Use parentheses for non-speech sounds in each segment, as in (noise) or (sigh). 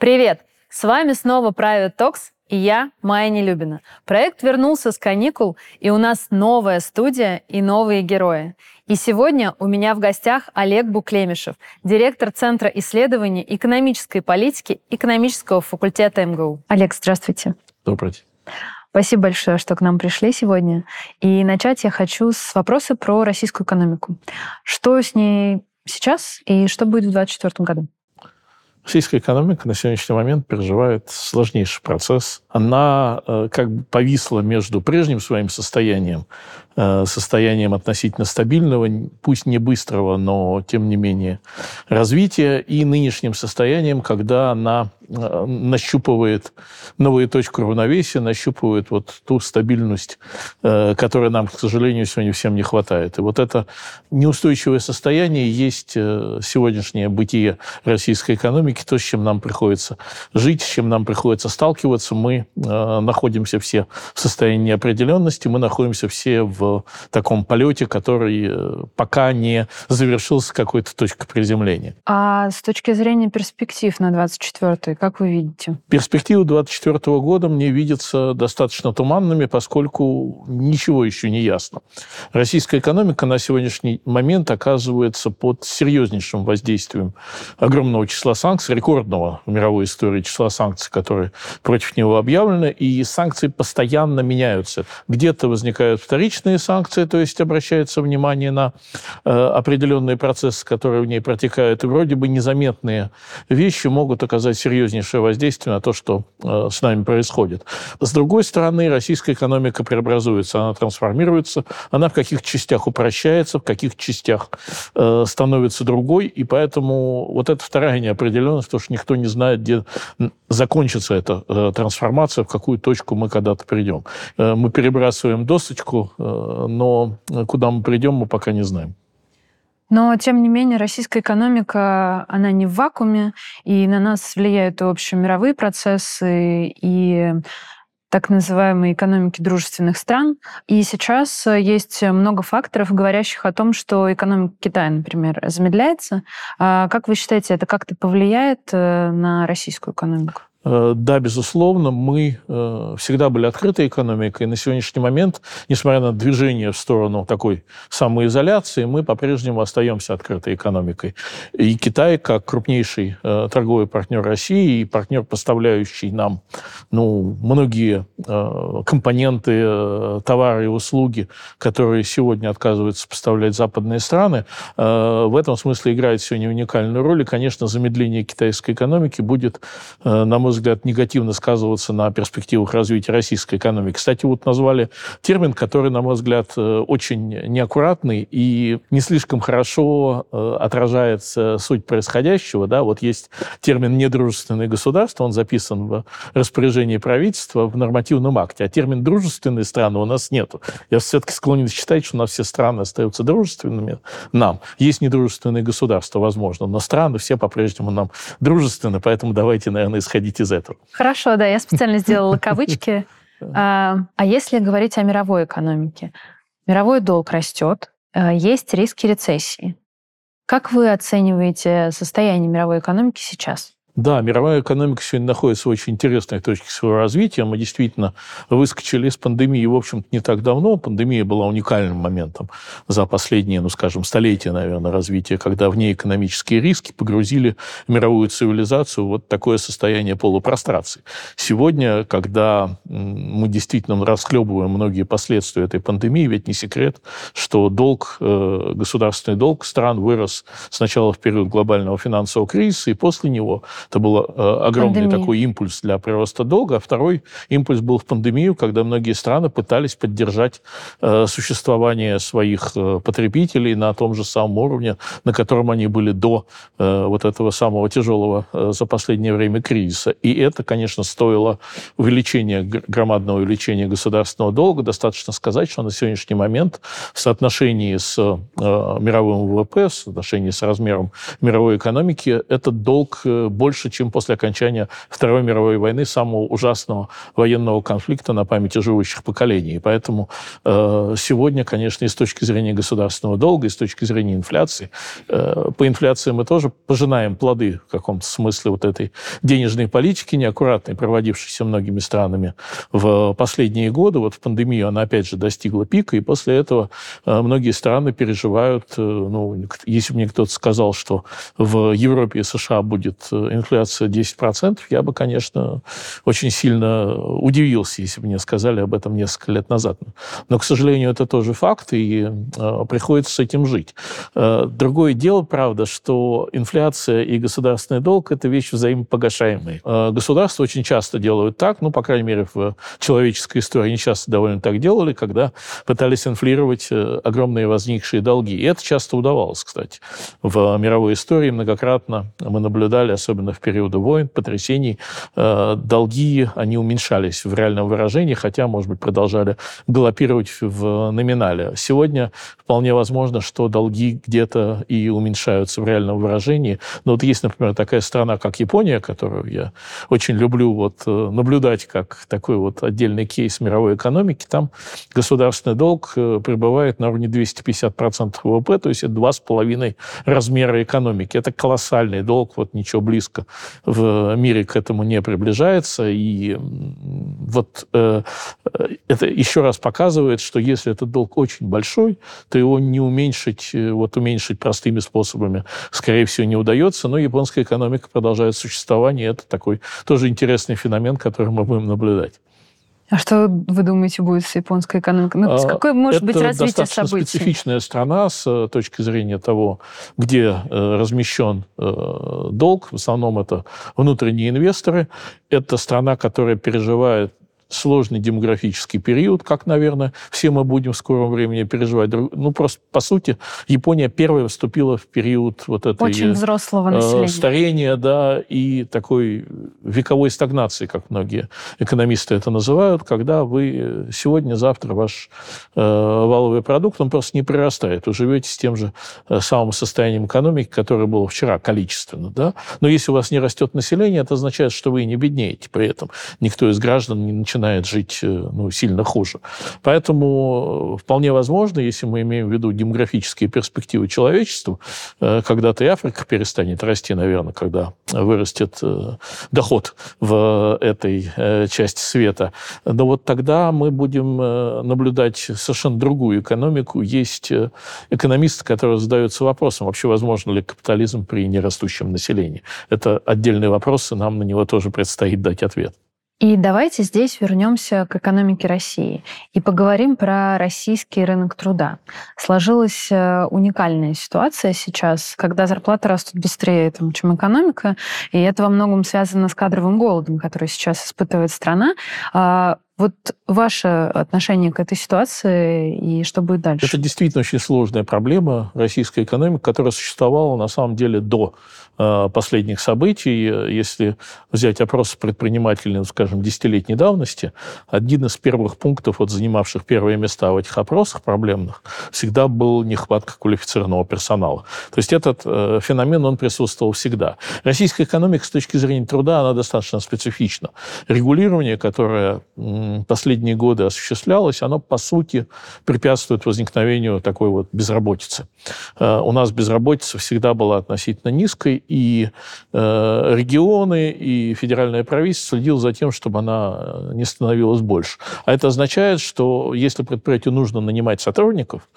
Привет! С вами снова Private Talks и я, Майя Нелюбина. Проект вернулся с каникул, и у нас новая студия и новые герои. И сегодня у меня в гостях Олег Буклемишев, директор Центра исследований экономической политики экономического факультета МГУ. Олег, здравствуйте. Добрый день. Спасибо большое, что к нам пришли сегодня. И начать я хочу с вопроса про российскую экономику. Что с ней сейчас и что будет в 2024 году? Российская экономика на сегодняшний момент переживает сложнейший процесс. Она э, как бы повисла между прежним своим состоянием, э, состоянием относительно стабильного, пусть не быстрого, но тем не менее развития, и нынешним состоянием, когда она Э, нащупывает новые точки равновесия, нащупывает вот ту стабильность, которой нам, к сожалению, сегодня всем не хватает. И вот это неустойчивое состояние есть сегодняшнее бытие российской экономики, то, с чем нам приходится жить, с чем нам приходится сталкиваться. Мы находимся все в состоянии неопределенности, мы находимся все в таком полете, который пока не завершился какой-то точкой приземления. А с точки зрения перспектив на 24 как вы видите? Перспективы 2024 года мне видятся достаточно туманными, поскольку ничего еще не ясно. Российская экономика на сегодняшний момент оказывается под серьезнейшим воздействием огромного числа санкций, рекордного в мировой истории числа санкций, которые против него объявлены, и санкции постоянно меняются. Где-то возникают вторичные санкции, то есть обращается внимание на э, определенные процессы, которые в ней протекают, и вроде бы незаметные вещи могут оказать серьезнейшее воздействие на то, что э, с нами происходит. С другой стороны, российская экономика преобразуется, она трансформируется, она в каких частях упрощается, в каких частях э, становится другой, и поэтому вот эта вторая неопределенность, потому что никто не знает, где закончится эта э, трансформация, в какую точку мы когда-то придем. Э, мы перебрасываем досочку, э, но куда мы придем, мы пока не знаем. Но, тем не менее, российская экономика, она не в вакууме, и на нас влияют, в общем, мировые процессы и так называемой экономики дружественных стран. И сейчас есть много факторов, говорящих о том, что экономика Китая, например, замедляется. А как вы считаете, это как-то повлияет э, на российскую экономику? Э, да, безусловно, мы э, всегда были открытой экономикой. На сегодняшний момент, несмотря на движение в сторону такой самоизоляции, мы по-прежнему остаемся открытой экономикой. И Китай, как крупнейший э, торговый партнер России и партнер, поставляющий нам ну, многие компоненты, товары и услуги, которые сегодня отказываются поставлять западные страны, в этом смысле играет сегодня уникальную роль. И, конечно, замедление китайской экономики будет, на мой взгляд, негативно сказываться на перспективах развития российской экономики. Кстати, вот назвали термин, который, на мой взгляд, э, очень неаккуратный и не слишком хорошо э, отражает суть происходящего. Да? Вот есть термин «недружественное государство», он записан в распоряжении правительства в нормативном акте, а термин «дружественные страны» у нас нету. Я все-таки склонен считать, что у нас все страны остаются дружественными нам. Есть недружественные государства, возможно, но страны все по-прежнему нам дружественны, поэтому давайте, наверное, исходить из этого. Хорошо, да, я специально сделала кавычки. (laughs) А, а если говорить о мировой экономике? Мировой долг растет, а, есть риски рецессии. Как вы оцениваете состояние мировой экономики сейчас? Да, мировая экономика сегодня находится в очень интересной точке своего развития. Мы действительно выскочили из пандемии, в общем-то, не так давно. Пандемия была уникальным моментом за последние, ну, скажем, столетия, наверное, развития, когда внеэкономические риски погрузили мировую цивилизацию в вот такое состояние полупрострации. Сегодня, когда мы действительно расклебываем многие последствия этой пандемии, ведь не секрет, что долг, э, государственный долг стран вырос сначала в период глобального финансового кризиса, и после него это был э, огромный Пандемия. такой импульс для прироста долга. А второй импульс был в пандемию, когда многие страны пытались поддержать э, существование своих э, потребителей на том же самом уровне, на котором они были до вот этого самого тяжелого за последнее время кризиса. И это, конечно, стоило увеличения, громадного увеличения государственного долга. Достаточно сказать, что на сегодняшний момент в соотношении с мировым ВВП, в соотношении с размером мировой экономики, этот долг больше больше, чем после окончания Второй мировой войны, самого ужасного военного конфликта на памяти живущих поколений. И поэтому э, сегодня, конечно, и с точки зрения государственного долга, и с точки зрения инфляции, э, по инфляции мы тоже пожинаем плоды в каком-то смысле вот этой денежной политики неаккуратной, проводившейся многими странами в последние годы. Вот в пандемию она опять же достигла пика, и после этого э, многие страны переживают, э, ну, если мне кто-то сказал, что в Европе и США будет э, инфляция 10%, я бы, конечно, очень сильно удивился, если бы мне сказали об этом несколько лет назад. Но, к сожалению, это тоже факт, и э, приходится с этим жить. Э, другое дело, правда, что инфляция и государственный долг – это вещи взаимопогашаемые. Э, государства очень часто делают так, ну, по крайней мере, в человеческой истории они часто довольно так делали, когда пытались инфлировать э, огромные возникшие долги. И это часто удавалось, кстати. В мировой истории многократно мы наблюдали, особенно в периоды войн, потрясений, э, долги, они уменьшались в реальном выражении, хотя, может быть, продолжали галопировать в номинале. Сегодня вполне возможно, что долги где-то и уменьшаются в реальном выражении. Но вот есть, например, такая страна, как Япония, которую я очень люблю вот э, наблюдать как такой вот отдельный кейс мировой экономики. Там государственный долг э, пребывает на уровне 250% ВВП, то есть это два с половиной размера экономики. Это колоссальный долг, вот ничего близко в мире к этому не приближается. И вот э, это еще раз показывает, что если этот долг очень большой, то его не уменьшить, э, вот уменьшить простыми способами, скорее всего, не удается. Но японская экономика продолжает существование. Это такой тоже интересный феномен, который мы будем наблюдать. А что вы думаете будет с японской экономикой? Ну, какое может Это быть развитие достаточно событий? специфичная страна с э, точки зрения того, где э, размещен э, долг. В основном это внутренние инвесторы. Это страна, которая переживает сложный демографический период, как, наверное, все мы будем в скором времени переживать. Ну, просто, по сути, Япония первая вступила в период вот этой... Очень взрослого населения. Э, старения, да, и такой вековой стагнации, как многие экономисты это называют, когда вы сегодня-завтра ваш э, валовый продукт, он просто не прирастает. Вы живете с тем же э, самым состоянием экономики, которое было вчера количественно, да. Но если у вас не растет население, это означает, что вы не беднеете при этом. Никто из граждан не начинает начинает жить э, ну, сильно хуже. Поэтому э, вполне возможно, если мы имеем в виду демографические перспективы человечества, э, когда-то и Африка перестанет расти, наверное, когда вырастет доход в этой части света. Но вот тогда мы будем наблюдать совершенно другую экономику. Есть экономисты, которые задаются вопросом, вообще возможно ли капитализм при нерастущем населении. Это отдельный вопрос, и нам на него тоже предстоит дать ответ. И давайте здесь вернемся к экономике России и поговорим про российский рынок труда. Сложилась э, уникальная ситуация сейчас, когда зарплаты растут быстрее, чем экономика, и это во многом связано с кадровым голодом, который сейчас испытывает страна. А, вот ваше отношение к этой ситуации и что будет дальше? Это действительно очень сложная проблема российской экономики, которая существовала на самом деле до последних событий. Если взять опросы предпринимателей, ну, скажем, десятилетней давности, один из первых пунктов, вот, занимавших первые места в этих опросах проблемных, всегда был нехватка квалифицированного персонала. То есть этот э, феномен, он присутствовал всегда. Российская экономика с точки зрения труда, она достаточно специфична. Регулирование, которое последние годы осуществлялось, оно, по сути, препятствует возникновению такой вот безработицы. Э, у нас безработица всегда была относительно низкой, и э, регионы, и федеральное правительство следило за тем, чтобы она э, не становилась больше. А это означает, что если предприятию нужно нанимать сотрудников,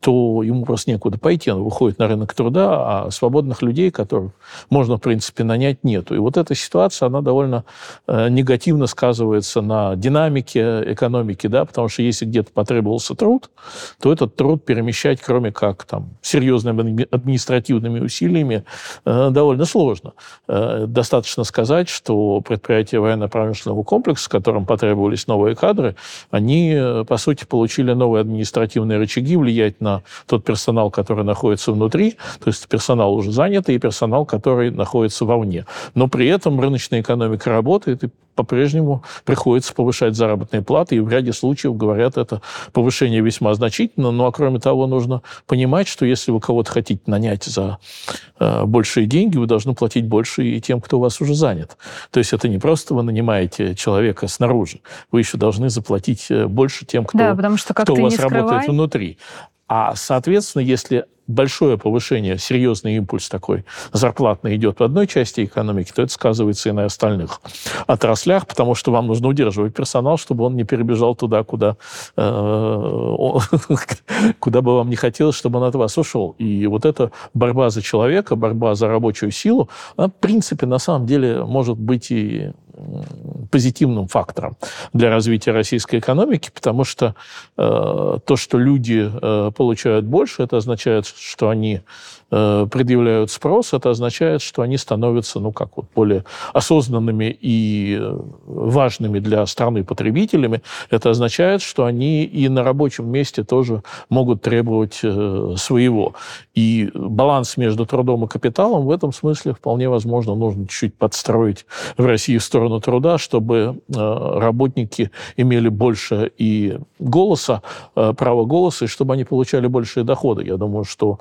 то ему просто некуда пойти, он выходит на рынок труда, а свободных людей, которых можно, в принципе, нанять, нету. И вот эта ситуация, она довольно э, негативно сказывается на динамике экономики, да, потому что если где-то потребовался труд, то этот труд перемещать, кроме как там серьезными административными усилиями, э, довольно сложно. Э, достаточно сказать, что предприятия военно-промышленного комплекса, которым потребовались новые кадры, они, э, по сути, получили новые административные рычаги влиять на тот персонал, который находится внутри, то есть персонал уже занятый, и персонал, который находится вовне. Но при этом рыночная экономика работает, и по-прежнему приходится повышать заработные платы, и в ряде случаев, говорят, это повышение весьма значительно. Ну, а кроме того, нужно понимать, что если вы кого-то хотите нанять за э, большие деньги, вы должны платить больше и тем, кто у вас уже занят. То есть это не просто вы нанимаете человека снаружи, вы еще должны заплатить э, больше тем, кто, да, потому что, кто у вас работает внутри. А, соответственно, если большое повышение, серьезный импульс такой зарплатный идет в одной части экономики, то это сказывается и на остальных отраслях, потому что вам нужно удерживать персонал, чтобы он не перебежал туда, куда, э, (laughs) куда бы вам не хотелось, чтобы он от вас ушел. И вот эта борьба за человека, борьба за рабочую силу, она, в принципе, на самом деле может быть и позитивным фактором для развития российской экономики, потому что э, то, что люди э, получают больше, это означает, что они Э, предъявляют спрос, это означает, что они становятся, ну, как вот, более осознанными и э, важными для страны потребителями. Это означает, что они и на рабочем месте тоже могут требовать э, своего. И баланс между трудом и капиталом в этом смысле вполне возможно нужно чуть-чуть подстроить в России в сторону труда, чтобы работники имели больше и голоса, права голоса, и чтобы они получали большие доходы. Я думаю, что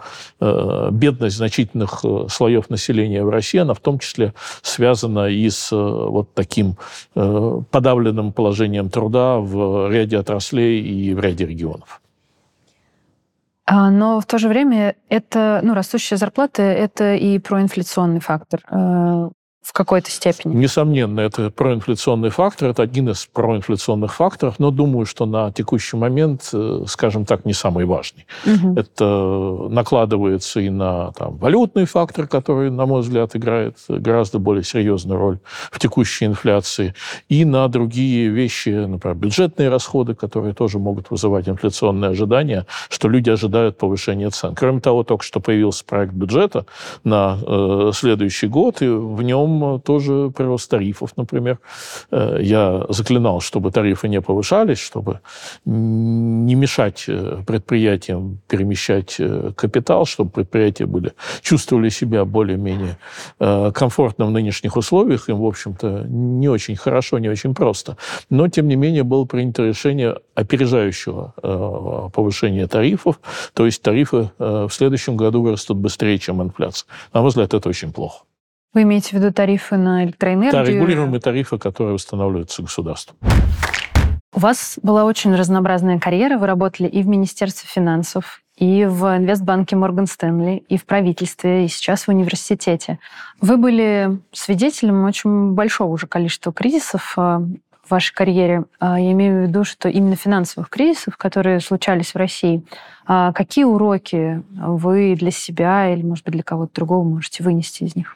бедность значительных э, слоев населения в России, она в том числе связана и с э, вот таким э, подавленным положением труда в ряде отраслей и в ряде регионов. А, но в то же время это, ну, растущая зарплата, это и проинфляционный фактор в какой-то степени. Несомненно, это проинфляционный фактор, это один из проинфляционных факторов, но думаю, что на текущий момент, э, скажем так, не самый важный. Угу. Это накладывается и на там, валютный фактор, который, на мой взгляд, играет гораздо более серьезную роль в текущей инфляции, и на другие вещи, например, бюджетные расходы, которые тоже могут вызывать инфляционные ожидания, что люди ожидают повышения цен. Кроме того, только что появился проект бюджета на э, следующий год, и в нем тоже прирост тарифов, например. Э, я заклинал, чтобы тарифы не повышались, чтобы не мешать э, предприятиям перемещать э, капитал, чтобы предприятия были, чувствовали себя более-менее комфортно в нынешних условиях. Им, в общем-то, не очень хорошо, не очень просто. Но, тем не менее, было принято решение опережающего повышения тарифов. То есть тарифы в следующем году вырастут быстрее, чем инфляция. На мой взгляд, это очень плохо. Вы имеете в виду тарифы на электроэнергию? Да, регулируемые тарифы, которые устанавливаются государством. У вас была очень разнообразная карьера. Вы работали и в Министерстве финансов, и в инвестбанке Морган Стэнли, и в правительстве, и сейчас в университете. Вы были свидетелем очень большого уже количества кризисов э, в вашей карьере. А, я имею в виду, что именно финансовых кризисов, которые случались в России. А какие уроки вы для себя или, может быть, для кого-то другого можете вынести из них?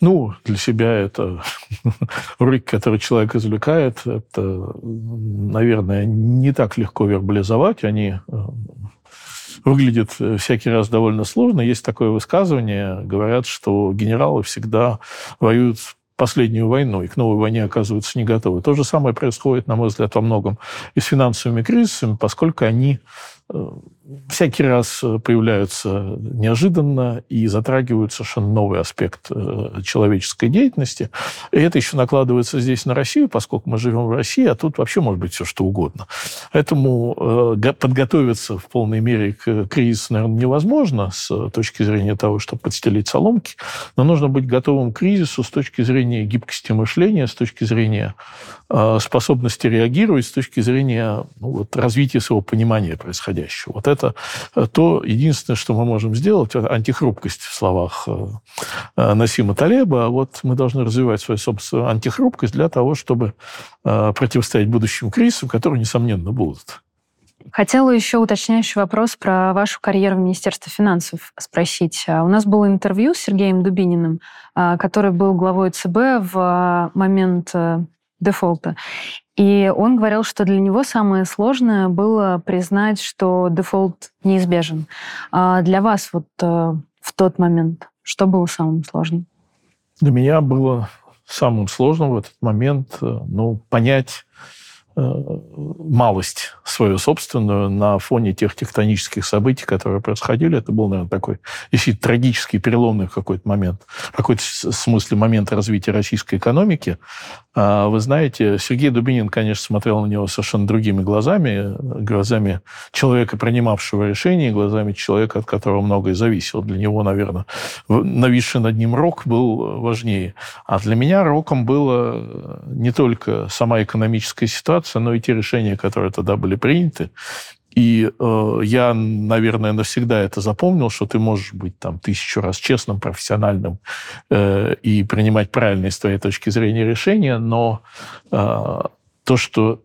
Ну, для себя это (laughs) уроки, которые человек извлекает, это, наверное, не так легко вербализовать. Они э, выглядят всякий раз довольно сложно. Есть такое высказывание, говорят, что генералы всегда воюют последнюю войну и к новой войне оказываются не готовы. То же самое происходит, на мой взгляд, во многом и с финансовыми кризисами, поскольку они э, всякий раз э, появляются неожиданно и затрагивают совершенно новый аспект э, человеческой деятельности. И это еще накладывается здесь на Россию, поскольку мы живем в России, а тут вообще может быть все что угодно. Поэтому э, подготовиться в полной мере к кризису, наверное, невозможно с точки зрения того, чтобы подстелить соломки, но нужно быть готовым к кризису с точки зрения гибкости мышления, с точки зрения способности реагировать, с точки зрения ну, вот, развития своего понимания происходящего. Вот это э, то единственное, что мы можем сделать, антихрупкость в словах э, э, Насима Талеба. А вот мы должны развивать свою собственную антихрупкость для того, чтобы противостоять будущим кризисам, которые, несомненно, будут. Хотела еще уточняющий вопрос про вашу карьеру в Министерстве финансов спросить. У нас было интервью с Сергеем Дубининым, который был главой ЦБ в момент дефолта. И он говорил, что для него самое сложное было признать, что дефолт неизбежен. А для вас вот э, в тот момент что было самым сложным? Для меня было самым сложным в этот момент э, ну, понять малость свою собственную на фоне тех тектонических событий, которые происходили. Это был, наверное, такой, если трагический, переломный какой-то момент, какой-то смысле момент развития российской экономики. А вы знаете, Сергей Дубинин, конечно, смотрел на него совершенно другими глазами, глазами человека, принимавшего решения, глазами человека, от которого многое зависело. Для него, наверное, нависший над ним рок был важнее. А для меня роком было не только сама экономическая ситуация, но и те решения, которые тогда были приняты. И э, я, наверное, навсегда это запомнил, что ты можешь быть там тысячу раз честным, профессиональным э, и принимать правильные с твоей точки зрения решения, но э, то, что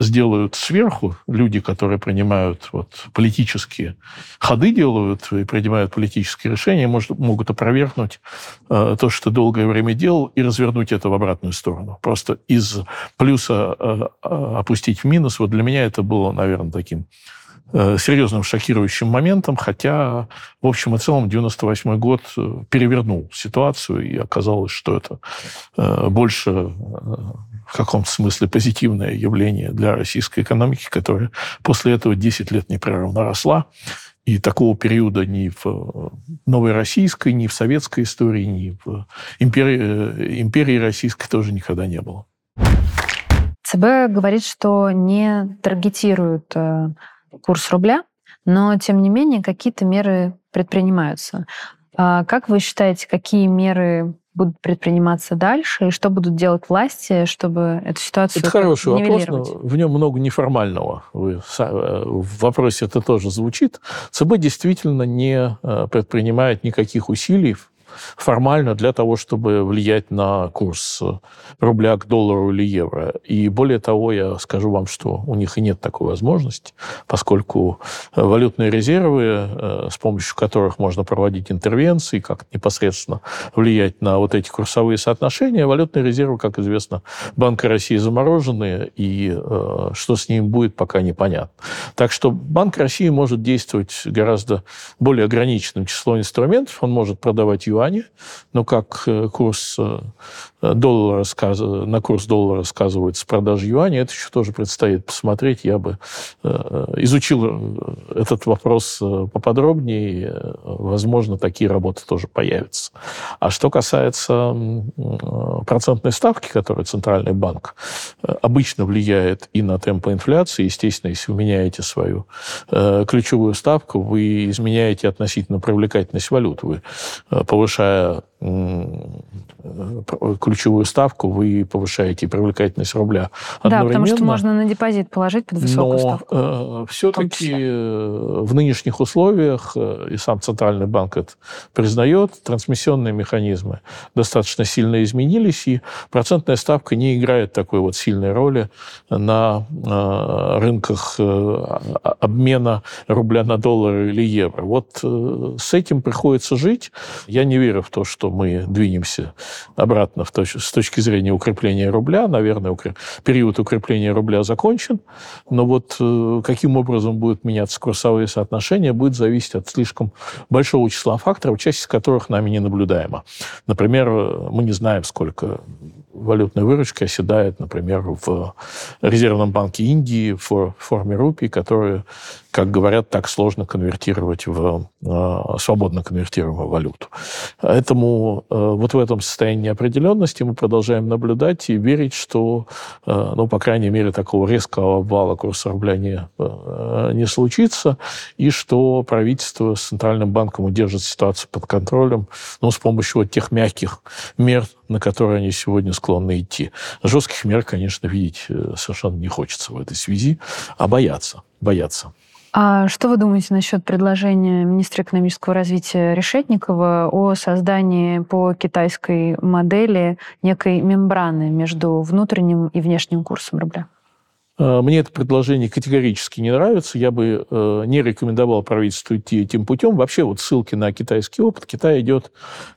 сделают сверху люди, которые принимают вот, политические ходы делают и принимают политические решения, может, могут опровергнуть э, то, что долгое время делал, и развернуть это в обратную сторону. Просто из плюса э, э опустить в минус. Вот для меня это было, наверное, таким э, серьезным шокирующим моментом, хотя, в общем и целом, 98 год э, перевернул ситуацию, и оказалось, что это больше в каком-то смысле позитивное явление для российской экономики, которая после этого 10 лет непрерывно росла. И такого периода ни в новой российской, ни в советской истории, ни в империи, э, империи российской тоже никогда не было. ЦБ говорит, что не таргетирует э, курс рубля, но, тем не менее, какие-то меры предпринимаются. А как вы считаете, какие меры будут предприниматься дальше, и что будут делать власти, чтобы эту ситуацию Это хороший вопрос, но в нем много неформального. Вы, э, в вопросе это тоже звучит. ЦБ действительно не э, предпринимает никаких усилий формально для того, чтобы влиять на курс рубля к доллару или евро. И более того, я скажу вам, что у них и нет такой возможности, поскольку валютные резервы, э, с помощью которых можно проводить интервенции, как непосредственно влиять на вот эти курсовые соотношения, валютные резервы, как известно, Банка России заморожены, и э, что с ним будет, пока непонятно. Так что Банк России может действовать гораздо более ограниченным числом инструментов, он может продавать юань, юане, но как э, курс э, доллара, на курс доллара сказывается с продажи юаня, это еще тоже предстоит посмотреть. Я бы э, изучил этот вопрос поподробнее. Возможно, такие работы тоже появятся. А что касается процентной ставки, которую Центральный банк обычно влияет и на темпы инфляции, естественно, если вы меняете свою ключевую ставку, вы изменяете относительно привлекательность валют. Вы повышая ключевую ставку, вы повышаете привлекательность рубля Да, потому что можно на депозит положить под высокую но, ставку. Э, все-таки э, в нынешних условиях, э, и сам Центральный банк это признает, трансмиссионные механизмы достаточно сильно изменились, и процентная ставка не играет такой вот сильной роли на рынках э, обмена рубля на доллар или евро. Вот с этим приходится жить. Я не верю в то, что мы двинемся обратно в точ- с точки зрения укрепления рубля. Наверное, укреп... период укрепления рубля закончен. Но вот э, каким образом будут меняться курсовые соотношения, будет зависеть от слишком большого числа факторов, часть из которых нами не наблюдаема. Например, мы не знаем, сколько валютной выручки оседает, например, в Резервном банке Индии в форме рупий, которые, как говорят, так сложно конвертировать в э, свободно конвертируемую валюту. Поэтому э, вот в этом состоянии неопределенности мы продолжаем наблюдать и верить, что, э, ну, по крайней мере, такого резкого обвала курса рубля не, не случится, и что правительство с Центральным банком удержит ситуацию под контролем, ну, с помощью вот тех мягких мер, на которые они сегодня склонны идти. Жестких мер, конечно, видеть э, совершенно не хочется в этой связи, а бояться, бояться. А что вы думаете насчет предложения министра экономического развития Решетникова о создании по китайской модели некой мембраны между внутренним и внешним курсом рубля? Э, мне это предложение категорически не нравится. Я бы э, не рекомендовал правительству идти этим путем. Вообще вот ссылки на китайский опыт. Китай идет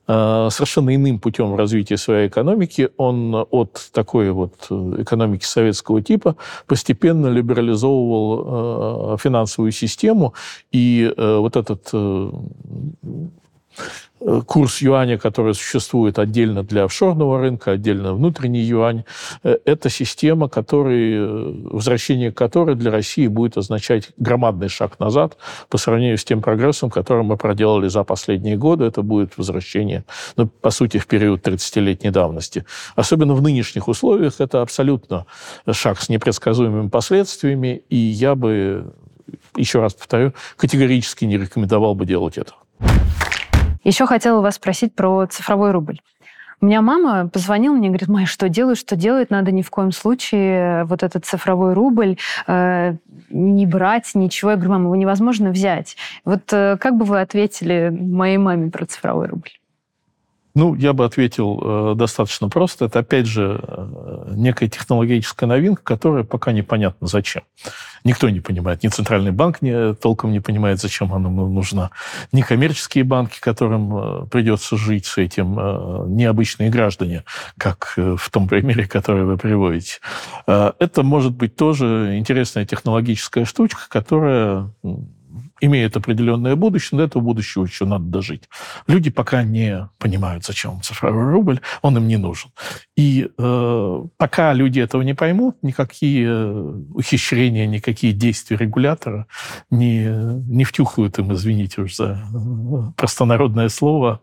э, совершенно иным путем развития своей экономики. Он от такой вот экономики советского типа постепенно либерализовывал финансовую систему. И вот этот курс юаня, который существует отдельно для офшорного рынка, отдельно внутренний юань, э, это система, который, э, возвращение которой для России будет означать громадный шаг назад по сравнению с тем прогрессом, который мы проделали за последние годы. Это будет возвращение, ну, по сути, в период 30-летней давности. Особенно в нынешних условиях это абсолютно шаг с непредсказуемыми последствиями, и я бы, еще раз повторю, категорически не рекомендовал бы делать это. Еще хотела вас спросить про цифровой рубль. У меня мама позвонила мне, говорит, Майя, что делать, что делать, надо ни в коем случае вот этот цифровой рубль э, не брать, ничего. Я говорю, мама, его невозможно взять. Вот э, как бы вы ответили моей маме про цифровой рубль? Ну, я бы ответил э, достаточно просто. Это, опять же, э, некая технологическая новинка, которая пока непонятно зачем. Никто не понимает. Ни Центральный банк не, толком не понимает, зачем она нужна. Ни коммерческие банки, которым э, придется жить с этим, ни обычные граждане, как в том примере, который вы приводите. Это может быть тоже интересная технологическая штучка, которая имеет определенное будущее, до этого будущего еще надо дожить. Люди пока не понимают, зачем цифровой рубль, он им не нужен. И э, пока люди этого не поймут, никакие э, ухищрения, никакие действия регулятора не, не втюхают им, извините уж за э, простонародное слово,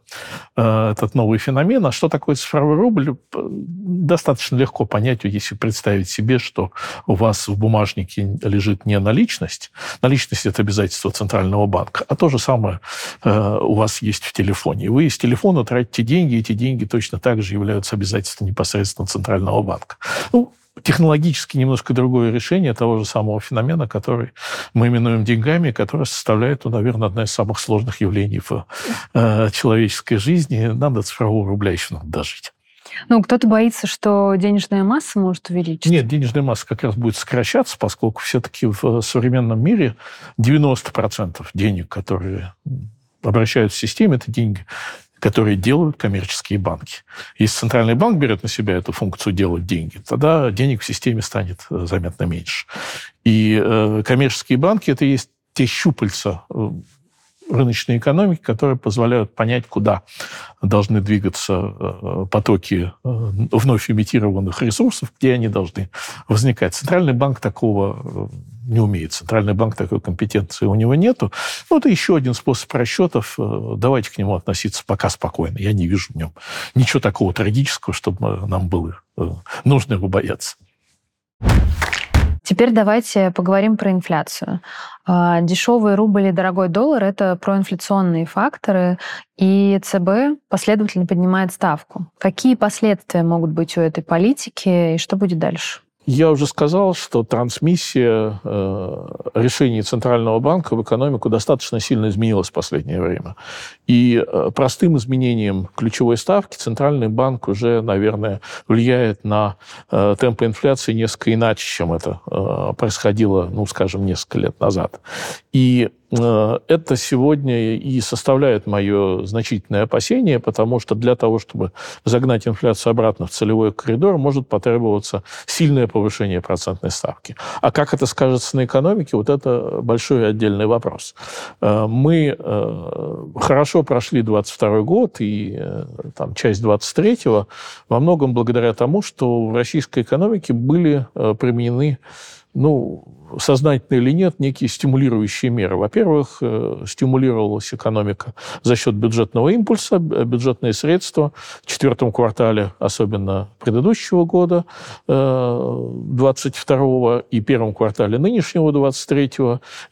э, этот новый феномен. А что такое цифровой рубль? Достаточно легко понять, если представить себе, что у вас в бумажнике лежит не наличность. Наличность – это обязательство Центрального банка. А то же самое э, у вас есть в телефоне. Вы из телефона тратите деньги, эти деньги точно так же являются обязательством непосредственно Центрального банка. Ну, технологически немножко другое решение того же самого феномена, который мы именуем деньгами, который составляет, ну, наверное, одно из самых сложных явлений в э, человеческой жизни. Нам до цифрового рубля еще надо дожить. Ну, кто-то боится, что денежная масса может увеличиться. Нет, денежная масса как раз будет сокращаться, поскольку все-таки в современном мире 90% денег, которые обращаются в системе, это деньги, которые делают коммерческие банки. Если центральный банк берет на себя эту функцию делать деньги, тогда денег в системе станет э, заметно меньше. И э, коммерческие банки это есть те щупальца э, рыночной экономики, которые позволяют понять, куда должны двигаться э, потоки э, вновь имитированных ресурсов, где они должны возникать. Центральный банк такого э, не умеет. Центральный банк такой компетенции у него нету. Ну, это еще один способ расчетов. Давайте к нему относиться пока спокойно. Я не вижу в нем ничего такого трагического, чтобы нам было нужно его бояться. Теперь давайте поговорим про инфляцию. А, дешевый рубль и дорогой доллар – это проинфляционные факторы, и ЦБ последовательно поднимает ставку. Какие последствия могут быть у этой политики и что будет дальше? Я уже сказал, что трансмиссия э, решений Центрального банка в экономику достаточно сильно изменилась в последнее время. И э, простым изменением ключевой ставки Центральный банк уже, наверное, влияет на э, темпы инфляции несколько иначе, чем это э, происходило, ну, скажем, несколько лет назад. И это сегодня и составляет мое значительное опасение, потому что для того, чтобы загнать инфляцию обратно в целевой коридор, может потребоваться сильное повышение процентной ставки. А как это скажется на экономике, вот это большой отдельный вопрос. Э, мы э, хорошо прошли 22 год и там, часть 23-го во многом благодаря тому, что в российской экономике были применены ну, сознательно или нет, некие стимулирующие меры. Во-первых, э, стимулировалась экономика за счет бюджетного импульса, бюджетные средства в четвертом квартале, особенно предыдущего года, 22 э, и первом квартале нынешнего, 23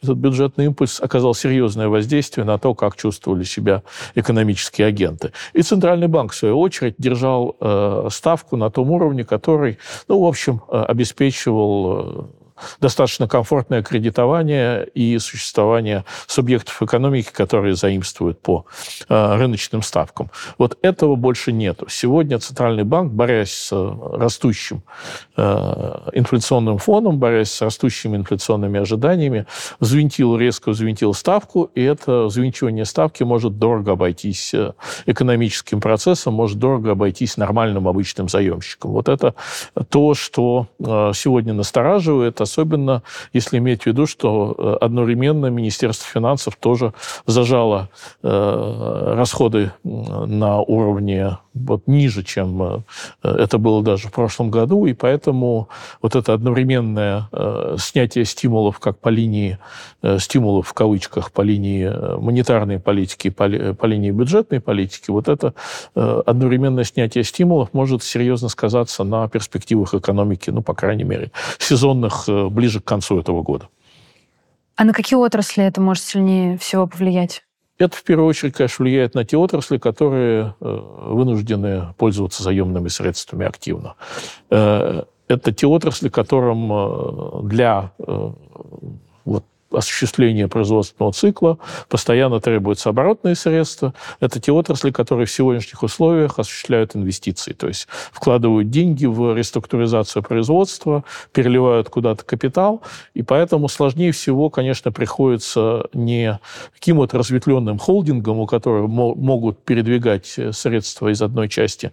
этот бюджетный импульс оказал серьезное воздействие на то, как чувствовали себя экономические агенты. И Центральный банк, в свою очередь, держал э, ставку на том уровне, который, ну, в общем, обеспечивал достаточно комфортное кредитование и существование субъектов экономики, которые заимствуют по э, рыночным ставкам. Вот этого больше нету. Сегодня Центральный банк, борясь с растущим э, инфляционным фоном, борясь с растущими инфляционными ожиданиями, взвинтил, резко взвинтил ставку, и это взвинчивание ставки может дорого обойтись э, экономическим процессом, может дорого обойтись нормальным обычным заемщиком. Вот это то, что сегодня настораживает, особенно если иметь в виду, что одновременно Министерство финансов тоже зажало расходы на уровне вот ниже, чем это было даже в прошлом году, и поэтому вот это одновременное снятие стимулов как по линии стимулов в кавычках по линии монетарной политики, по, по линии бюджетной политики, вот это одновременное снятие стимулов может серьезно сказаться на перспективах экономики, ну, по крайней мере, сезонных э, ближе к концу этого года. А на какие отрасли это может сильнее всего повлиять? Это, в первую очередь, конечно, влияет на те отрасли, которые э, вынуждены пользоваться заемными средствами активно. Э, это те отрасли, которым для вот, осуществления производственного цикла постоянно требуются оборотные средства. Это те отрасли, которые в сегодняшних условиях осуществляют инвестиции, то есть вкладывают деньги в реструктуризацию производства, переливают куда-то капитал, и поэтому сложнее всего, конечно, приходится не таким вот разветвленным холдингам, у которых могут передвигать средства из одной части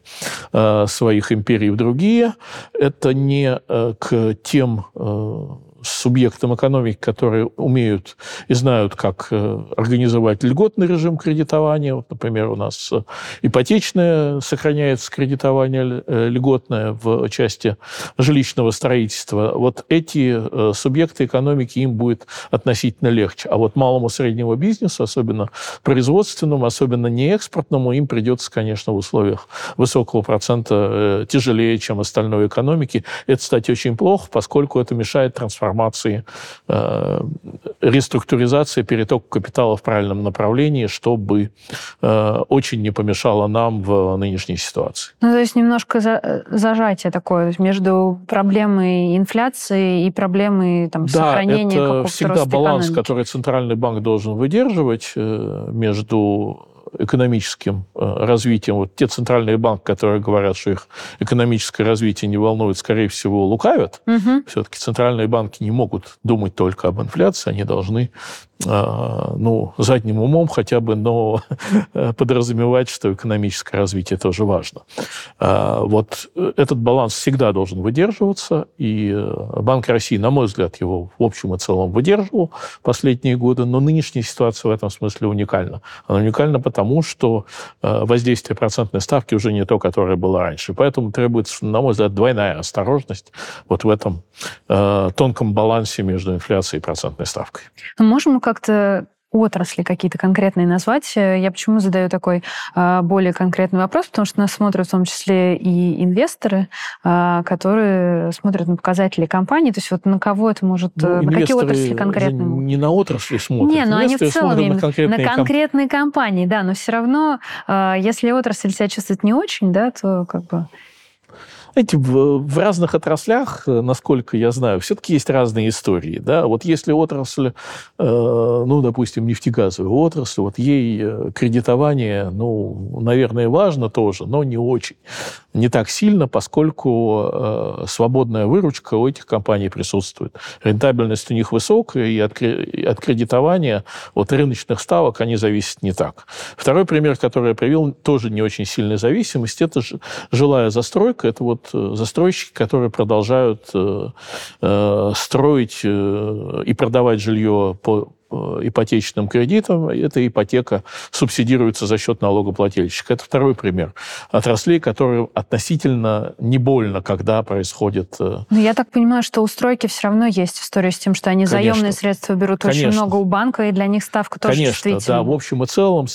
э, своих империй в другие. Это не э, к тем э, субъектам экономики, которые умеют и знают, как э, организовать льготный режим кредитования. Вот, например, у нас э, ипотечное сохраняется кредитование э, льготное в части жилищного строительства. Вот эти субъекты экономики им будет относительно легче. А вот малому среднему бизнесу, особенно производственному, особенно не экспортному, им придется, конечно, в условиях высокого процента тяжелее, чем остальной экономики. Это, кстати, очень плохо, поскольку это мешает трансформации трансформации, э, реструктуризации, переток капитала в правильном направлении, чтобы э, очень не помешало нам в нынешней ситуации. Ну, то есть немножко за, зажатие такое между проблемой инфляции и проблемой там, да, сохранения это всегда баланс, экономики. который Центральный банк должен выдерживать э, между экономическим э, развитием. Вот те центральные банки, которые говорят, что их экономическое развитие не волнует, скорее всего, лукавят. Угу. Все-таки центральные банки не могут думать только об инфляции, они должны а, ну, задним умом хотя бы, но подразумевать, что экономическое развитие тоже важно. А, вот этот баланс всегда должен выдерживаться, и э, Банк России, на мой взгляд, его в общем и целом выдерживал последние годы, но нынешняя ситуация в этом смысле уникальна. Она уникальна потому, что э, воздействие процентной ставки уже не то, которое было раньше. Поэтому требуется, на мой взгляд, двойная осторожность вот в этом э, тонком балансе между инфляцией и процентной ставкой. Мы можем как-то отрасли какие-то конкретные назвать. Я почему задаю такой а, более конкретный вопрос? Потому что нас смотрят в том числе и инвесторы, а, которые смотрят на показатели компании. То есть вот на кого это может... Ну, на какие отрасли конкретно? Не на отрасли смотрят. Не, но они в целом на конкретные, на конкретные комп... компании, да. Но все равно, а, если отрасль себя чувствует не очень, да, то как бы... Знаете, в, в разных отраслях, э, насколько я знаю, все-таки есть разные истории. Да? Вот если отрасль, э, ну, допустим, нефтегазовая отрасль, вот ей э, кредитование, ну, наверное, важно тоже, но не очень. Не так сильно, поскольку э, свободная выручка у этих компаний присутствует. Рентабельность у них высокая, и от, от кредитования, от рыночных ставок они зависят не так. Второй пример, который я привел, тоже не очень сильная зависимость, это жилая застройка. Это вот э, застройщики, которые продолжают э, строить и продавать жилье по ипотечным кредитам, эта ипотека субсидируется за счет налогоплательщика. Это второй пример. Отраслей, которые относительно не больно, когда происходит... Но я так понимаю, что у стройки все равно есть история с тем, что они Конечно. заемные средства берут Конечно. очень много у банка, и для них ставка тоже Конечно, да. В общем и целом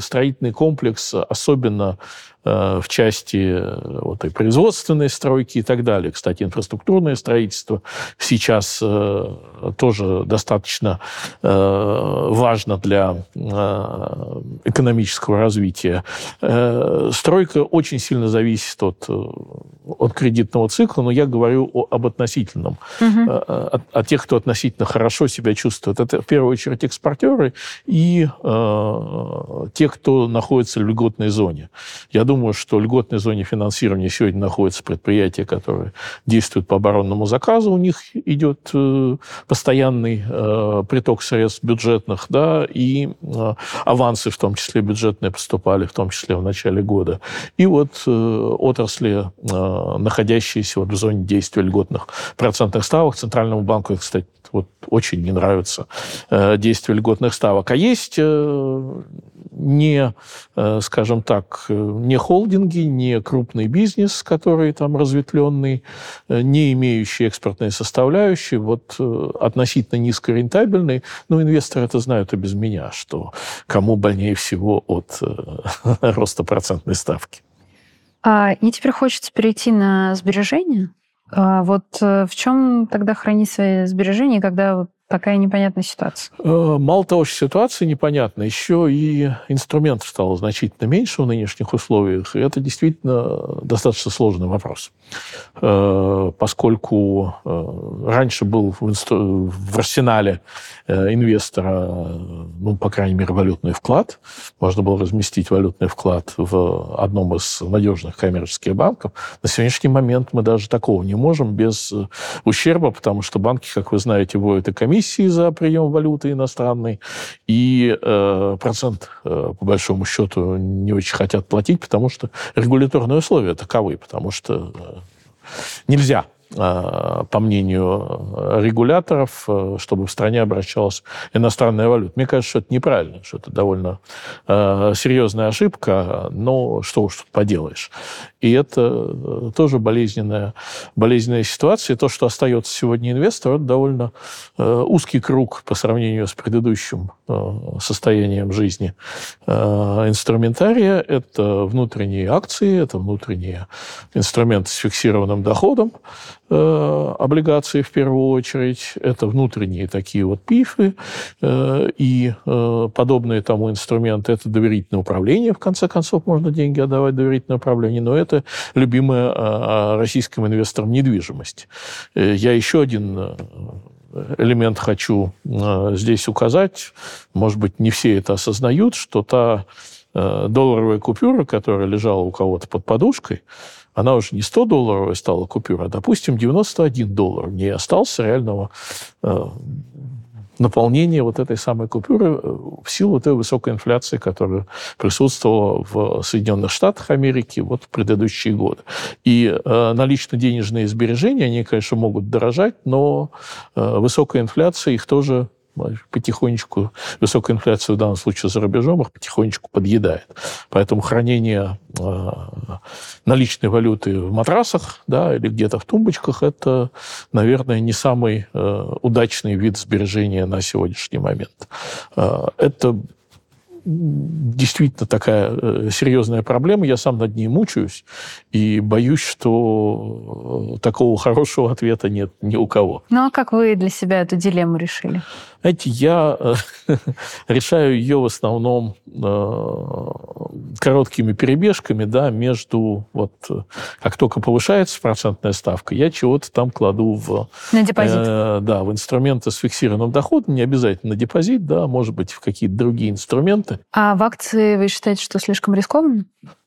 строительный комплекс, особенно Э, в части э, вот, и производственной стройки и так далее. Кстати, инфраструктурное строительство сейчас э, тоже достаточно э, важно для э, экономического развития. Э, стройка очень сильно зависит от, от кредитного цикла, но я говорю о, об относительном. Угу. О, о тех, кто относительно хорошо себя чувствует. Это в первую очередь экспортеры и э, те, кто находится в льготной зоне. Я думаю, что в льготной зоне финансирования сегодня находятся предприятия, которые действуют по оборонному заказу, у них идет э, постоянный э, приток средств бюджетных, да, и э, авансы, в том числе бюджетные, поступали, в том числе в начале года. И вот отрасли, находящиеся вот в зоне действия льготных процентных ставок. Центральному банку, кстати, вот очень не нравится действие льготных ставок. А есть не, скажем так, не холдинги, не крупный бизнес, который там разветвленный, не имеющий экспортной составляющей, вот относительно низкорентабельный. Ну, инвесторы это знают и без меня, что кому больнее всего от (laughs) роста процентной ставки. А, и теперь хочется перейти на сбережения. А вот э, в чем тогда хранить свои сбережения, когда такая непонятная ситуация? Э, мало того, что ситуация непонятна, еще и инструментов стало значительно меньше в нынешних условиях. И это действительно достаточно сложный вопрос. Э, поскольку э, раньше был в, инстру... в арсенале инвестора, ну, по крайней мере, валютный вклад. Можно было разместить валютный вклад в одном из надежных коммерческих банков. На сегодняшний момент мы даже такого не можем без ущерба, потому что банки, как вы знаете, вводят и комиссии, комиссии за прием валюты иностранной, и э, процент, э, по большому счету, не очень хотят платить, потому что регуляторные условия таковы, потому что э, нельзя Э, по мнению регуляторов, э, чтобы в стране обращалась иностранная валюта. Мне кажется, что это неправильно, что это довольно серьезная ошибка, но что уж тут поделаешь. И это тоже болезненная, болезненная ситуация. И то, что остается сегодня инвестор, это довольно узкий круг по сравнению с предыдущим состоянием жизни инструментария. Это внутренние акции, это внутренние инструменты с фиксированным доходом, Э, облигации в первую очередь, это внутренние такие вот пифы э, и э, подобные тому инструменты. Это доверительное управление, в конце концов, можно деньги отдавать доверительное управление, но это любимая российским инвесторам недвижимость. Я еще один элемент хочу здесь указать. Может быть, не все это осознают, что та долларовая купюра, которая лежала у кого-то под подушкой, она уже не 100 долларовая стала купюра, а, допустим, 91 доллар. Не остался реального э, наполнения вот этой самой купюры э, в силу той высокой инфляции, которая присутствовала в Соединенных Штатах Америки вот в предыдущие годы. И э, налично-денежные сбережения, они, конечно, могут дорожать, но э, высокая инфляция их тоже потихонечку, высокая инфляция в данном случае за рубежом их потихонечку подъедает. Поэтому хранение э, наличной валюты в матрасах да, или где-то в тумбочках – это, наверное, не самый э, удачный вид сбережения на сегодняшний момент. Э, это действительно такая э, серьезная проблема. Я сам над ней мучаюсь и боюсь, что такого хорошего ответа нет ни у кого. Ну а как вы для себя эту дилемму решили? Знаете, я э, (laughs) решаю ее в основном э, короткими перебежками, да, между вот как только повышается процентная ставка, я чего-то там кладу в на депозит, э, да, в инструменты с фиксированным доходом, не обязательно на депозит, да, может быть в какие-то другие инструменты. А в акции вы считаете, что слишком рискованно?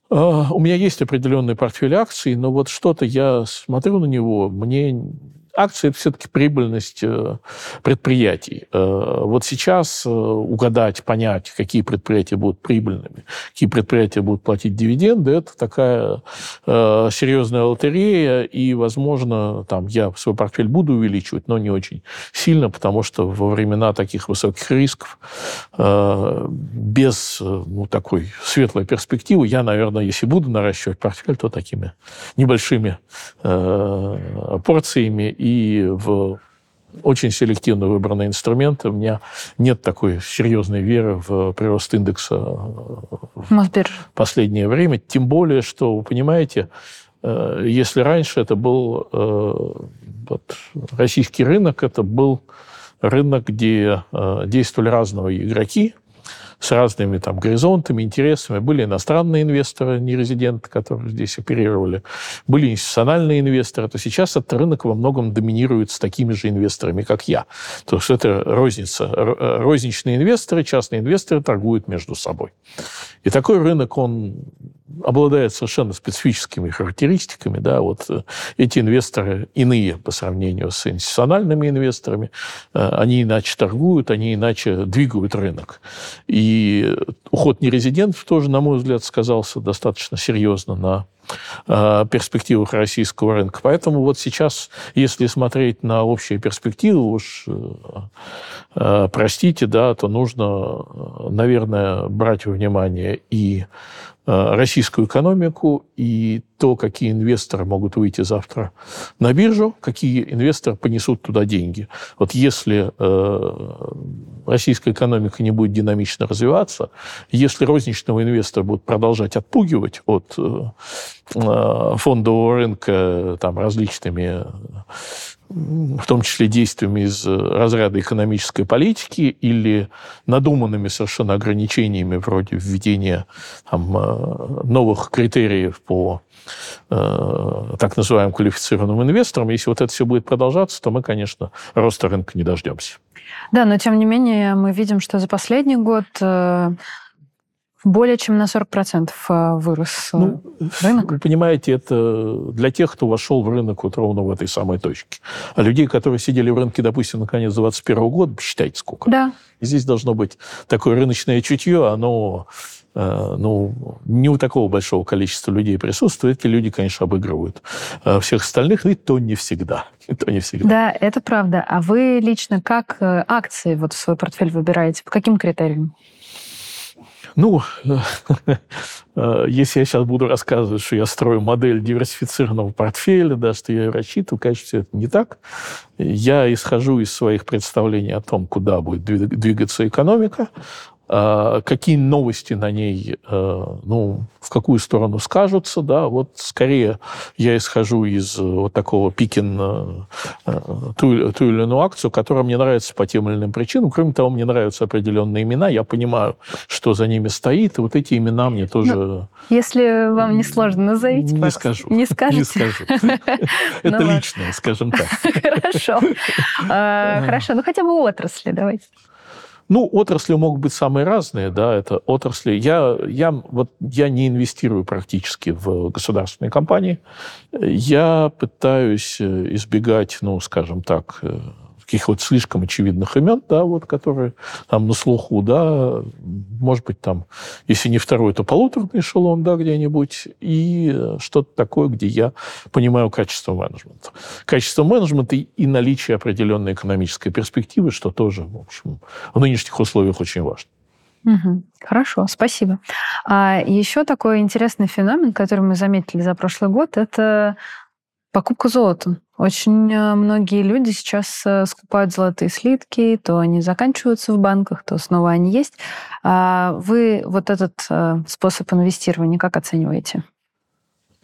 У меня есть определенный портфель акций, но вот что-то я смотрю на него, мне акции – это все-таки прибыльность э, предприятий. Э, вот сейчас э, угадать, понять, какие предприятия будут прибыльными, какие предприятия будут платить дивиденды – это такая серьезная лотерея, и, возможно, там я свой портфель буду увеличивать, но не очень сильно, потому что во времена таких высоких рисков без ну, такой светлой перспективы я, наверное, если буду наращивать портфель, то такими небольшими порциями и в очень селективно выбранные инструменты. У меня нет такой серьезной веры в прирост индекса Мосбиржи. в последнее время. Тем более, что, вы понимаете, э, если раньше это был э, вот, российский рынок, это был рынок, где э, действовали разные игроки, с разными там горизонтами, интересами. Были иностранные инвесторы, не резиденты, которые здесь оперировали, были институциональные инвесторы. То сейчас этот рынок во многом доминирует с такими же инвесторами, как я. То есть это розница. Э, розничные инвесторы, частные инвесторы торгуют между собой. И такой рынок, он обладает совершенно специфическими характеристиками. Да, вот э, эти инвесторы иные по сравнению с институциональными инвесторами. Э, они иначе торгуют, они иначе двигают рынок. И уход нерезидентов тоже, на мой взгляд, сказался достаточно серьезно на э, перспективах российского рынка. Поэтому вот сейчас, если смотреть на общие перспективы, уж э, простите, да, то нужно, наверное, брать во внимание и Э, российскую экономику и то, какие инвесторы могут выйти завтра на биржу, какие инвесторы понесут туда деньги. Вот если э, российская экономика не будет динамично развиваться, если розничного инвестора будут продолжать отпугивать от э, э фондового рынка там, различными в том числе действиями из разряда экономической политики или надуманными совершенно ограничениями вроде введения там, э, новых критериев по э, так называемым квалифицированным инвесторам. Если вот это все будет продолжаться, то мы, конечно, роста рынка не дождемся. Да, но тем не менее мы видим, что за последний год э, более чем на 40% э, вырос э, ну, рынок. Вы понимаете, это для тех, кто вошел в рынок вот ровно в этой самой точке. А людей, которые сидели в рынке, допустим, на конец 2021 года, посчитайте сколько. Да. И здесь должно быть такое рыночное чутье, оно э, ну, не у такого большого количества людей присутствует. Эти люди, конечно, обыгрывают всех остальных, и то не всегда. (laughs) И то не всегда. Да, это правда. А вы лично как акции вот в свой портфель выбираете? По каким критериям? Ну, (laughs) э, если я сейчас буду рассказывать, что я строю модель диверсифицированного портфеля, да, что я ее рассчитываю, конечно, все это не так. Я исхожу из своих представлений о том, куда будет двигаться экономика, какие новости на ней, э, ну, в какую сторону скажутся, да, вот скорее я исхожу из вот такого пикин э, ту, ту или иную акцию, которая мне нравится по тем или иным причинам. Кроме того, мне нравятся определенные имена, я понимаю, что за ними стоит, и вот эти имена мне тоже... Ну, если вам не сложно, назовите, Не скажу. Не скажете? Не скажу. (laughs) Это ну личное, скажем так. (laughs) Хорошо. А, хорошо, ну хотя бы отрасли давайте. Ну, отрасли могут быть самые разные, да, это отрасли. Я, я, вот, я не инвестирую практически в государственные компании. Я пытаюсь э, избегать, ну, скажем так, каких вот слишком очевидных имен, да, вот, которые там на слуху, да, может быть, там, если не второй, то полуторный эшелон, да, где-нибудь, и э, что-то такое, где я понимаю качество менеджмента. Качество менеджмента и, и наличие определенной экономической перспективы, что тоже, в общем, в нынешних условиях очень важно. Хорошо, спасибо. А еще такой интересный феномен, который мы заметили за прошлый год, это покупка золота. Очень э, многие люди сейчас э, скупают золотые слитки, то они заканчиваются в банках, то снова они есть. А вы вот этот э, способ инвестирования как оцениваете?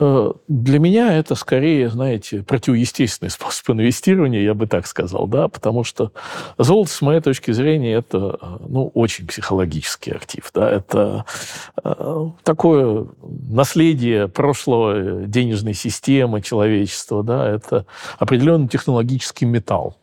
Э, для меня это скорее, знаете, противоестественный (laughs) способ инвестирования, я бы так сказал, да, потому что золото, с моей точки зрения, это, ну, очень психологический актив, да, это э, такое наследие прошлого денежной системы человечества, да, это определенный технологический металл.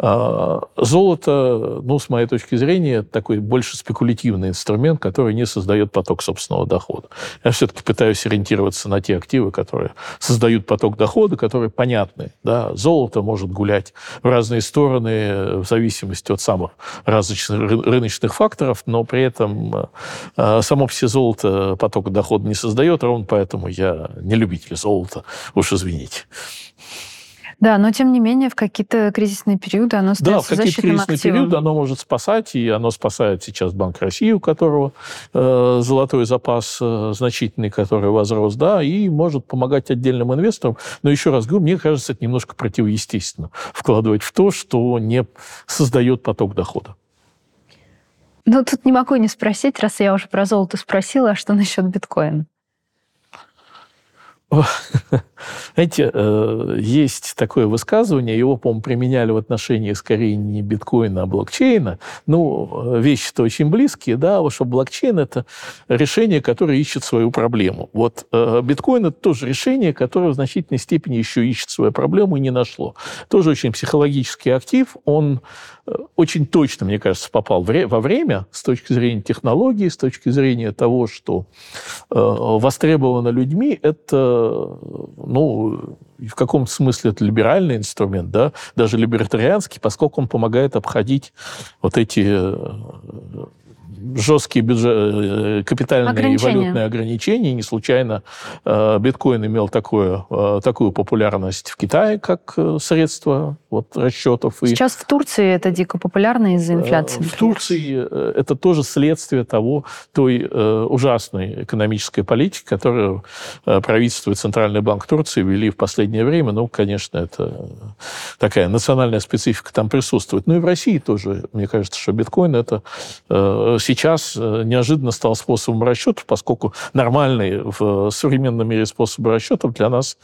А, золото, ну, с моей точки зрения, такой больше спекулятивный инструмент, который не создает поток собственного дохода. Я все-таки пытаюсь ориентироваться на те активы, которые создают поток дохода, которые понятны. Да? Золото может гулять в разные стороны в зависимости от самых различных рыночных факторов, но при этом а, само все золото потока дохода не создает, ровно поэтому я не любитель золота, уж извините. Да, но тем не менее в какие-то кризисные периоды оно Да, в какие-то кризисные активом. периоды оно может спасать, и оно спасает сейчас Банк России, у которого э, золотой запас э, значительный, который возрос, да, и может помогать отдельным инвесторам. Но еще раз говорю, мне кажется, это немножко противоестественно вкладывать в то, что не создает поток дохода. Ну, тут не могу не спросить, раз я уже про золото спросила, а что насчет биткоина? (laughs) Знаете, э, есть такое высказывание, его, по-моему, применяли в отношении скорее не биткоина, а блокчейна. Ну, вещи-то очень близкие, да, что блокчейн – это решение, которое ищет свою проблему. Вот э, биткоин – это тоже решение, которое в значительной степени еще ищет свою проблему и не нашло. Тоже очень психологический актив, он э, очень точно, мне кажется, попал во время с точки зрения технологии, с точки зрения того, что востребовано людьми, это ну, в каком-то смысле это либеральный инструмент, да, даже либертарианский, поскольку он помогает обходить вот эти жесткие бюджет, капитальные и валютные ограничения. Не случайно биткоин имел такое, такую популярность в Китае как средство вот, расчетов. Сейчас и... в Турции это дико популярно из-за инфляции. В Турции это тоже следствие того, той ужасной экономической политики, которую правительство и Центральный банк Турции вели в последнее время. Ну, конечно, это такая национальная специфика там присутствует. Ну и в России тоже, мне кажется, что биткоин это э, сейчас э, неожиданно стал способом расчета, поскольку нормальные в современном мире способы расчетов для нас,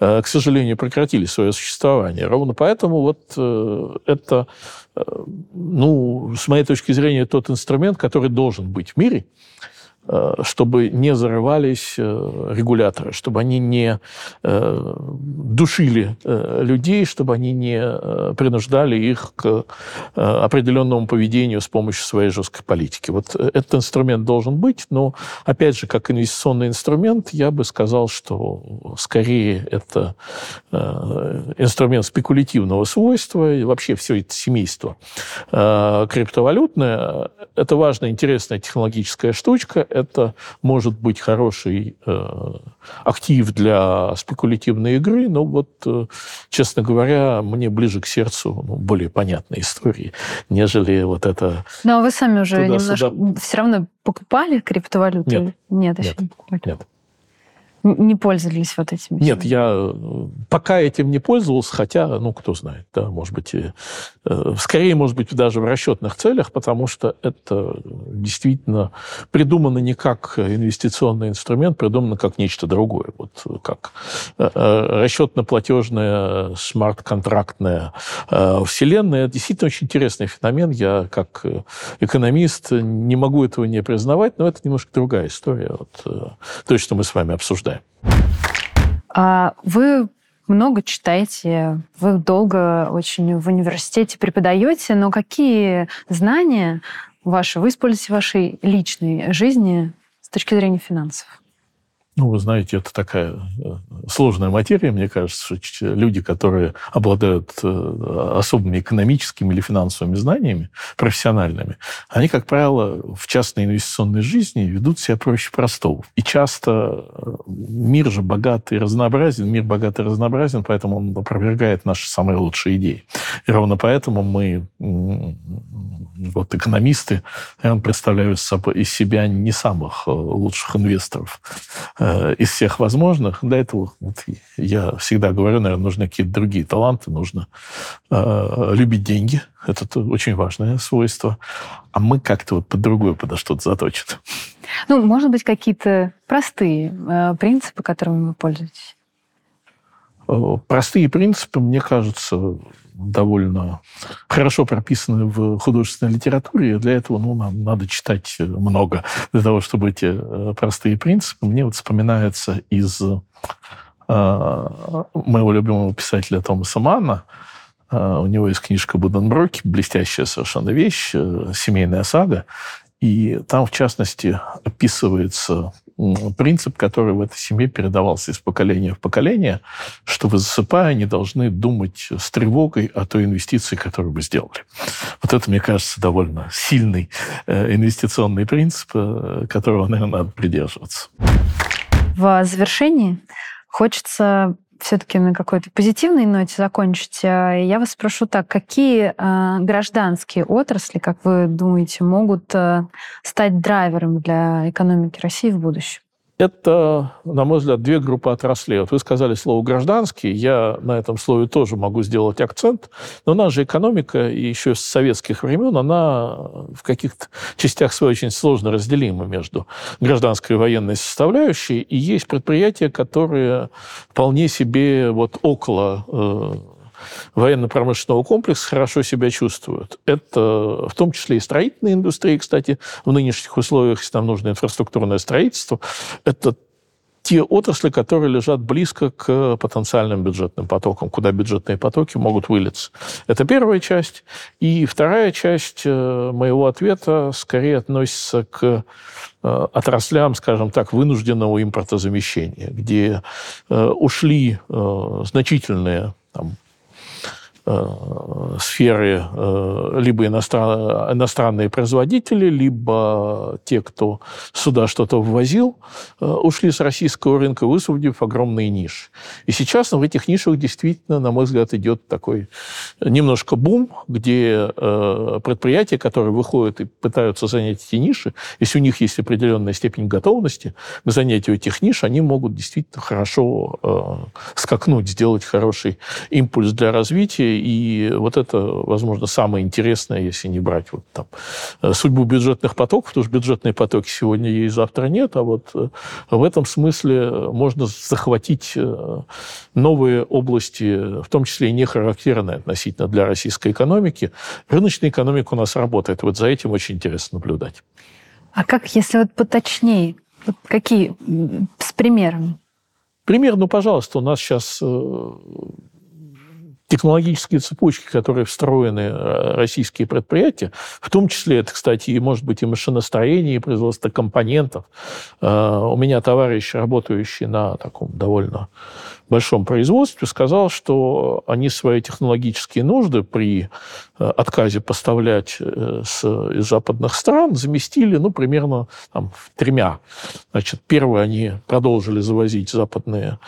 э, к сожалению, прекратили свое существование. Ровно поэтому вот э, это, э, ну, с моей точки зрения, тот инструмент, который должен быть в мире, Э, чтобы не зарывались э, регуляторы, чтобы они не э, душили людей, чтобы они не принуждали их к определенному поведению с помощью своей жесткой политики. Вот этот инструмент должен быть, но, опять же, как инвестиционный инструмент, я бы сказал, что скорее это инструмент спекулятивного свойства, и вообще все это семейство криптовалютное. Это важная, интересная технологическая штучка, это может быть хороший э, актив для спекулятивной игры, но вот, э, честно говоря, мне ближе к сердцу ну, более понятные истории, нежели вот это... Но вы сами уже немножко все равно покупали криптовалюту? Нет. Нет, еще не покупали. Нет не пользовались вот этим? Нет, я э, пока этим не пользовался, хотя, ну, кто знает, да, может быть, э, скорее, может быть, даже в расчетных целях, потому что это действительно придумано не как инвестиционный инструмент, придумано как нечто другое, вот как э, расчетно-платежная смарт-контрактная вселенная. Это действительно очень интересный феномен. Я, как экономист, не могу этого не признавать, но это немножко другая история, вот, то, что мы с вами обсуждаем. А вы много читаете, вы долго очень в университете преподаете, но какие знания ваши вы используете в вашей личной жизни с точки зрения финансов? Ну, вы знаете, это такая э, сложная материя, мне кажется, что люди, которые обладают э, особыми экономическими или финансовыми знаниями, профессиональными, они, как правило, в частной инвестиционной жизни ведут себя проще простого. И часто э, мир же богат и разнообразен, мир богат и разнообразен, поэтому он опровергает наши самые лучшие идеи. И ровно поэтому мы, вот экономисты, представляют из себя не самых лучших инвесторов из всех возможных. Для этого вот, я всегда говорю, наверное, нужны какие-то другие таланты, нужно э, любить деньги. Это очень важное свойство. А мы как-то вот под другое подо что-то заточены. Ну, может быть, какие-то простые э, принципы, которыми вы пользуетесь? Э, простые принципы, мне кажется, довольно хорошо прописаны в художественной литературе. Для этого ну, нам надо читать много для того, чтобы эти э, простые принципы. Мне вот вспоминается из э, моего любимого писателя Томаса Манна. У него есть книжка Буденброки, блестящая совершенно вещь, семейная сага. И там, в частности, описывается принцип, который в этой семье передавался из поколения в поколение, что вы засыпая не должны думать с тревогой о той инвестиции, которую вы сделали. Вот это, мне кажется, довольно сильный э, инвестиционный принцип, э, которого, наверное, надо придерживаться. В завершении хочется все-таки на какой-то позитивной ноте закончить. А, я вас спрошу так, какие а, гражданские отрасли, как вы думаете, могут а, стать драйвером для экономики России в будущем? Это, на мой взгляд, две группы отраслей. Вот вы сказали слово «гражданский», я на этом слове тоже могу сделать акцент, но наша экономика еще с советских времен, она в каких-то частях своей очень сложно разделима между гражданской и военной составляющей, и есть предприятия, которые вполне себе вот около э, военно-промышленного комплекса хорошо себя чувствуют. Это в том числе и строительная индустрия, кстати, в нынешних условиях, если нам нужно инфраструктурное строительство, это те отрасли, которые лежат близко к потенциальным бюджетным потокам, куда бюджетные потоки могут вылиться. Это первая часть. И вторая часть э, моего ответа скорее относится к э, отраслям, скажем так, вынужденного импортозамещения, где э, ушли значительные там, сферы э, либо иностран, иностранные производители, либо те, кто сюда что-то ввозил, э, ушли с российского рынка, высвободив огромные ниши. И сейчас в этих нишах действительно, на мой взгляд, идет такой немножко бум, где э, предприятия, которые выходят и пытаются занять эти ниши, если у них есть определенная степень готовности к занятию этих ниш, они могут действительно хорошо э, скакнуть, сделать хороший импульс для развития. И вот это, возможно, самое интересное, если не брать вот там э, судьбу бюджетных потоков, потому что бюджетные потоки сегодня есть, завтра нет, а вот э, в этом смысле можно захватить э, новые области, в том числе и не характерные относительно для российской экономики. Рыночная экономика у нас работает. Вот за этим очень интересно наблюдать. А как, если вот поточнее, вот какие с примерами? Пример, ну, пожалуйста, у нас сейчас э, технологические цепочки, которые встроены э, российские предприятия, в том числе это, кстати, и может быть и машиностроение, и производство компонентов. Э, у меня товарищ, работающий на таком довольно большом производстве, сказал, что они свои технологические нужды при э, отказе поставлять с, из западных стран заместили, ну, примерно там, тремя. Значит, первое, они продолжили завозить западное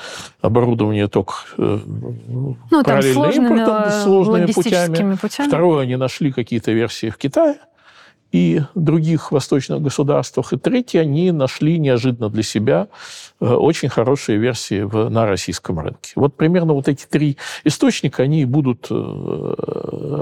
оборудование только ну, параллельно импортом сложными путями. путями. Второе, они нашли какие-то версии в Китае и других восточных государствах. И третье, они нашли неожиданно для себя э, очень хорошие версии в, на российском рынке. Вот примерно вот эти три источника, они будут э,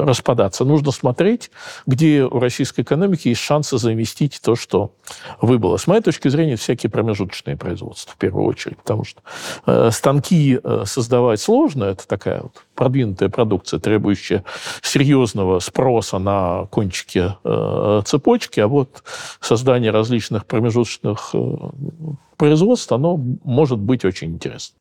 распадаться. Нужно смотреть, где у российской экономики есть шансы заместить то, что выбыло. С моей точки зрения, всякие промежуточные производства, в первую очередь, потому что э, станки создавать сложно, это такая вот продвинутая продукция, требующая серьезного спроса на кончике цепочки, а вот создание различных промежуточных э, производств, оно может быть очень интересно.